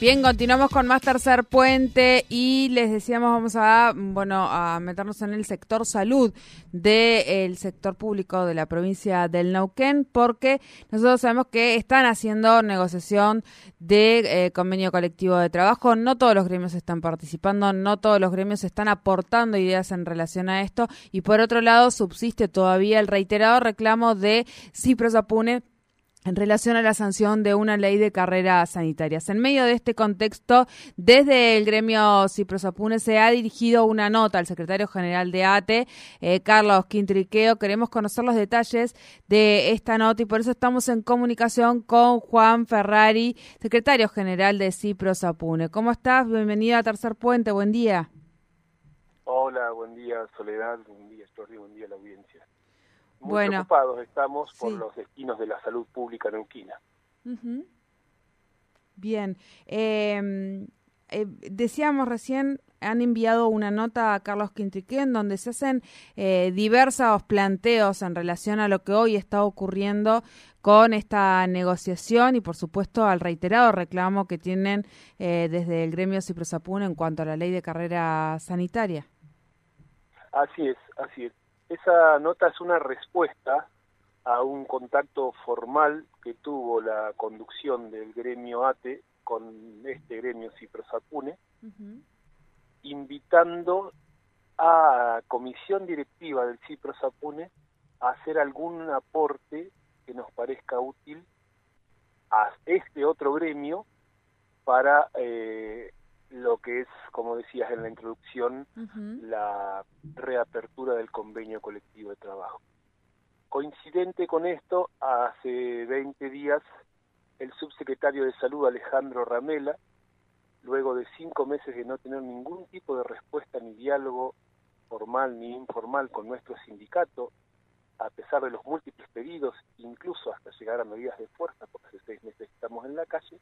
Bien, continuamos con más tercer puente y les decíamos vamos a bueno a meternos en el sector salud del sector público de la provincia del Neuquén porque nosotros sabemos que están haciendo negociación de eh, convenio colectivo de trabajo. No todos los gremios están participando, no todos los gremios están aportando ideas en relación a esto y por otro lado subsiste todavía el reiterado reclamo de Cipro Zapune en relación a la sanción de una ley de carreras sanitarias. En medio de este contexto, desde el gremio Ciprosapune se ha dirigido una nota al secretario general de ATE, eh, Carlos Quintriqueo. Queremos conocer los detalles de esta nota y por eso estamos en comunicación con Juan Ferrari, secretario general de Ciprosapune. ¿Cómo estás? Bienvenido a Tercer Puente. Buen día. Hola, buen día Soledad, buen día Jordi, buen día la audiencia. Muy Bueno. preocupados estamos por Sí. los destinos de la salud pública neuquina. Ujú. Bien. Eh, eh, decíamos recién, han enviado una nota a Carlos Quintriqué en donde se hacen eh, diversos planteos en relación a lo que hoy está ocurriendo con esta negociación y, por supuesto, al reiterado reclamo que tienen eh, desde el gremio Ciprosapun en cuanto a la ley de carrera sanitaria. Así es, así es. Esa nota es una respuesta a un contacto formal que tuvo la conducción del gremio ATE con este gremio Ciprosapune, invitando a comisión directiva del Ciprosapune a hacer algún aporte que nos parezca útil a este otro gremio para eh, lo que es, como decías en la introducción, la reapertura del convenio colectivo de trabajo. Coincidente con esto, hace 20 días, el subsecretario de Salud, Alejandro Ramela, luego de cinco meses de no tener ningún tipo de respuesta ni diálogo formal ni informal con nuestro sindicato, a pesar de los múltiples pedidos, incluso hasta llegar a medidas de fuerza, porque hace seis meses estamos en la calle,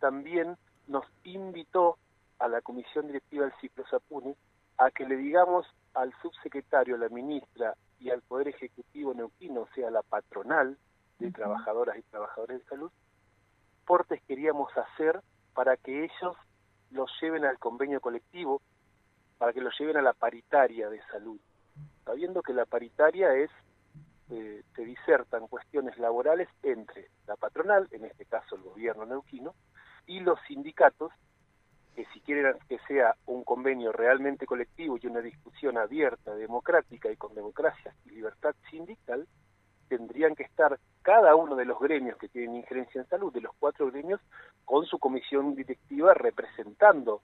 también nos invitó a la comisión directiva del Ciclo Sapune a que le digamos al subsecretario, a la ministra y al Poder Ejecutivo neuquino, o sea, la patronal de trabajadoras y trabajadores de salud, portes queríamos hacer para que ellos los lleven al convenio colectivo, para que los lleven a la paritaria de salud, sabiendo que la paritaria es, eh, se disertan cuestiones laborales entre la patronal, en este caso el gobierno neuquino, y los sindicatos, que si quieren que sea un convenio realmente colectivo y una discusión abierta, democrática y con democracia y libertad sindical, tendrían que estar cada uno de los gremios que tienen injerencia en salud, de los cuatro gremios, con su comisión directiva representando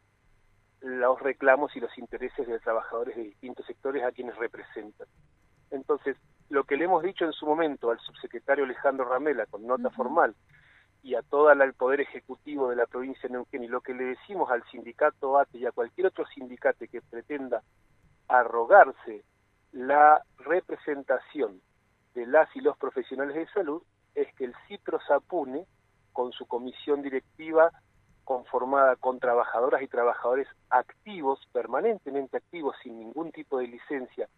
los reclamos y los intereses de trabajadores de distintos sectores a quienes representan. Entonces, lo que le hemos dicho en su momento al subsecretario Alejandro Ramela con nota formal y a todo el poder ejecutivo de la provincia de Neuquén. Y lo que le decimos al sindicato ATE y a cualquier otro sindicato que pretenda arrogarse la representación de las y los profesionales de salud es que el Citro Sapune, con su comisión directiva conformada con trabajadoras y trabajadores activos, permanentemente activos, sin ningún tipo de licencia,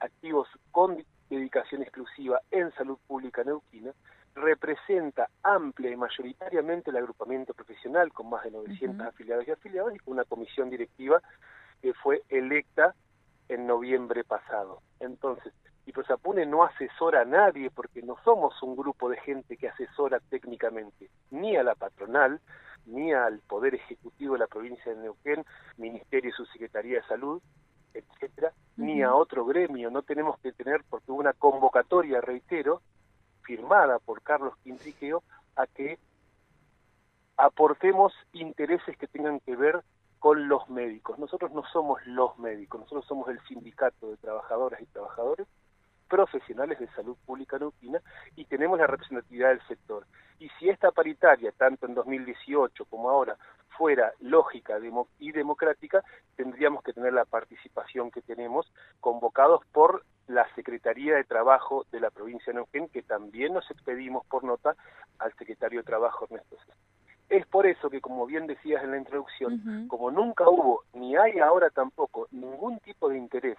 activos con dedicación exclusiva en salud pública neuquina, representa amplia y mayoritariamente el agrupamiento profesional con más de 900 Ujú. afiliados y afiliados y con una comisión directiva que fue electa en noviembre pasado. Entonces, y Prosapune no asesora a nadie porque no somos un grupo de gente que asesora técnicamente ni a la patronal, ni al Poder Ejecutivo de la provincia de Neuquén, Ministerio y Subsecretaría de Salud, etcétera, ni a otro gremio. No tenemos que tener, porque hubo una convocatoria, reitero, firmada por Carlos Quintriqueo, a que aportemos intereses que tengan que ver con los médicos. Nosotros no somos los médicos, nosotros somos el sindicato de trabajadoras y trabajadores profesionales de salud pública neuquina y tenemos la representatividad del sector. Y si esta paritaria, tanto en 2018 como ahora, fuera lógica y democrática, tendríamos que tener la participación que tenemos convocados por la Secretaría de Trabajo de la provincia de Neuquén, que también nos expedimos por nota al secretario de Trabajo Ernesto César. Es por eso que, como bien decías en la introducción, como nunca hubo, ni hay ahora tampoco, ningún tipo de interés,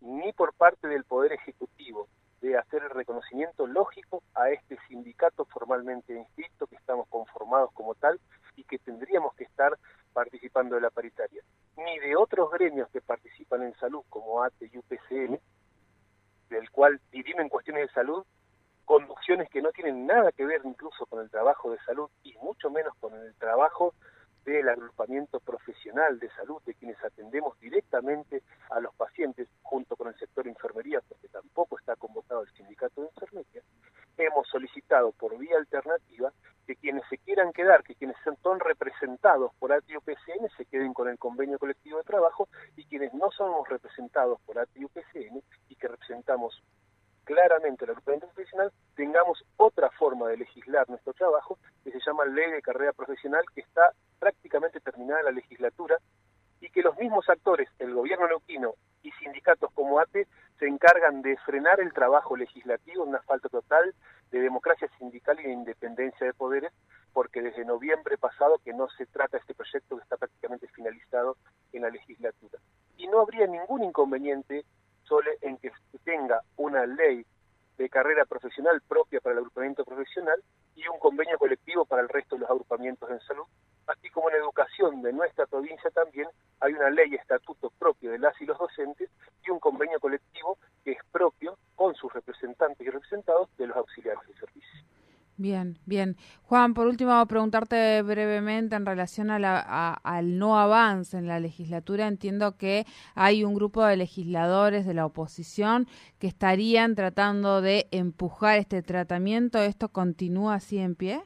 ni por parte del Poder Ejecutivo, de hacer el reconocimiento lógico a este sindicato formalmente inscrito, que estamos conformados como tal que tendríamos que estar participando de la paritaria, ni de otros gremios que participan en salud, como ATE y UPCN, del cual dirimen cuestiones de salud conducciones que no tienen nada que ver incluso con el trabajo de salud y mucho menos con el trabajo del agrupamiento profesional de salud de quienes atendemos directamente a los pacientes junto con el sector enfermería porque tampoco está convocado el sindicato de enfermería hemos solicitado por vía alternativa que quienes se quedar, que quienes son representados por ATI-UPCN se queden con el convenio colectivo de trabajo y quienes no somos representados por ATI-UPCN y que representamos claramente el agrupamiento profesional, tengamos otra forma de legislar nuestro trabajo, que se llama Ley de Carrera Profesional, que está prácticamente terminada la legislatura, y que los mismos actores, el gobierno neuquino y sindicatos como ATE, se encargan de frenar el trabajo legislativo, una falta total de democracia sindical y de independencia de poderes, porque desde noviembre pasado que no se trata este proyecto que está prácticamente finalizado en la legislatura. Y no habría ningún inconveniente Sole en que tenga una ley de carrera profesional propia para el agrupamiento profesional y un convenio colectivo para el resto de los agrupamientos en salud, así como en educación de nuestra provincia también hay una ley estatuto propio de las y los docentes y un convenio colectivo que es propio con sus representantes y representados de los auxiliares de servicio. Bien, bien. Juan, por último, preguntarte brevemente en relación a la, al no avance en la legislatura. Entiendo que hay un grupo de legisladores de la oposición que estarían tratando de empujar este tratamiento. ¿Esto continúa así en pie?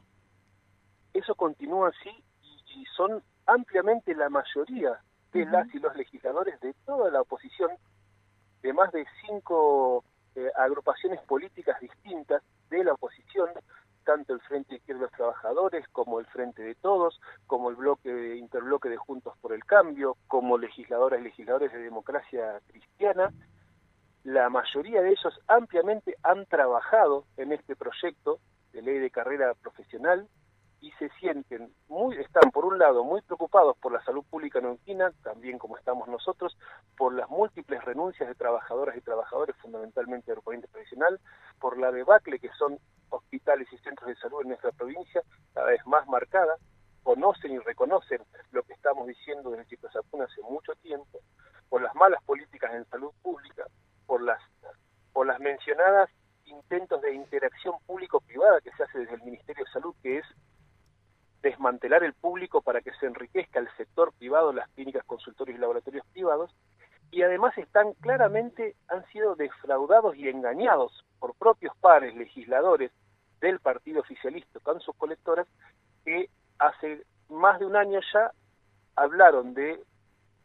Eso continúa así y, son ampliamente la mayoría de las y los legisladores de toda la oposición, de más de cinco eh, agrupaciones políticas distintas de la oposición, tanto el Frente Izquierdo de los Trabajadores como el Frente de Todos, como el bloque interbloque de Juntos por el Cambio, como legisladoras y legisladores de democracia cristiana. La mayoría de ellos ampliamente han trabajado en este proyecto de ley de carrera profesional y se sienten muy, están por un lado muy preocupados por la salud pública neuquina, también como estamos nosotros, por las múltiples renuncias de trabajadoras y trabajadores, fundamentalmente del corriente profesional, por la debacle que son hospitales y centros de salud en nuestra provincia, cada vez más marcada, conocen y reconocen lo que estamos diciendo desde Chipasapuna hace mucho tiempo, por las malas políticas en salud pública, por las, por las mencionadas intentos de interacción público-privada que se hace desde el Ministerio de Salud, que es desmantelar el público para que se enriquezca el sector privado, las clínicas, consultorios y laboratorios privados, y además están claramente, han sido defraudados y engañados por propios pares legisladores del partido oficialista con sus colectoras, que hace más de un año ya hablaron de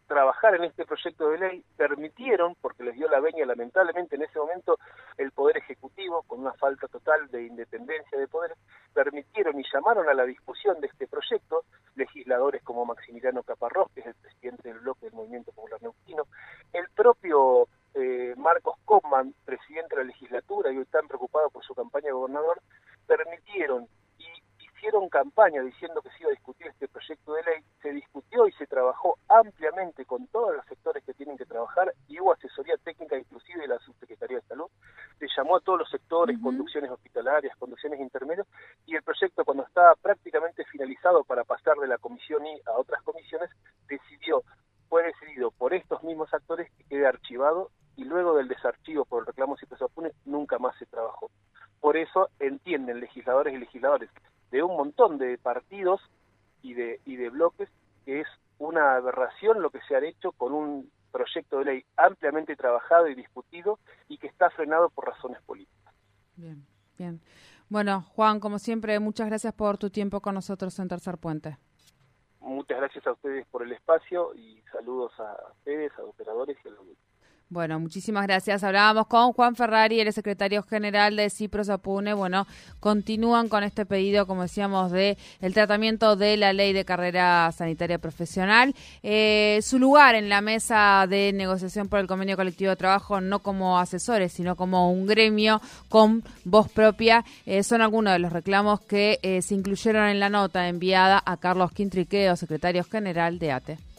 trabajar en este proyecto de ley, permitieron, porque les dio la veña lamentablemente en ese momento el Poder Ejecutivo, con una falta total de independencia de poder, permitieron y llamaron a la discusión de este proyecto legisladores como Maximiliano Caparrós, que es el presidente del bloque del Movimiento Popular Neuquino, el propio eh, Marcos Kopman, presidente de la legislatura y hoy tan preocupado por su campaña de gobernador, permitieron y hicieron campaña diciendo que se iba a discutir este proyecto de ley, se discutió y se trabajó ampliamente con todos los sectores que tienen que trabajar y hubo asesoría técnica inclusive de la Subsecretaría de Salud, se llamó a todos los sectores, conducciones hospitalarias, conducciones intermedias, y el proyecto cuando estaba prácticamente finalizado para pasar de la comisión I a otras comisiones, decidió, fue decidido por estos mismos actores que quede archivado y luego del desarchivo por el reclamo Cipesapune nunca más se trabajó. Por eso entienden legisladores y legisladores de un montón de partidos y de, y de bloques que es una aberración lo que se ha hecho con un proyecto de ley ampliamente trabajado y discutido y que está frenado por razones políticas. Bien, bien. Bueno, Juan, como siempre, muchas gracias por tu tiempo con nosotros en Tercer Puente. Muchas gracias a ustedes por el espacio y saludos a ustedes, a operadores y a los Bueno, muchísimas gracias. Hablábamos con Juan Ferrari, el secretario general de Cipros Apune. Bueno, continúan con este pedido, como decíamos, de el tratamiento de la ley de carrera sanitaria profesional. Eh, su lugar en la mesa de negociación por el convenio colectivo de trabajo, no como asesores, sino como un gremio con voz propia, eh, son algunos de los reclamos que eh, se incluyeron en la nota enviada a Carlos Quintriqueo, secretario general de ATE.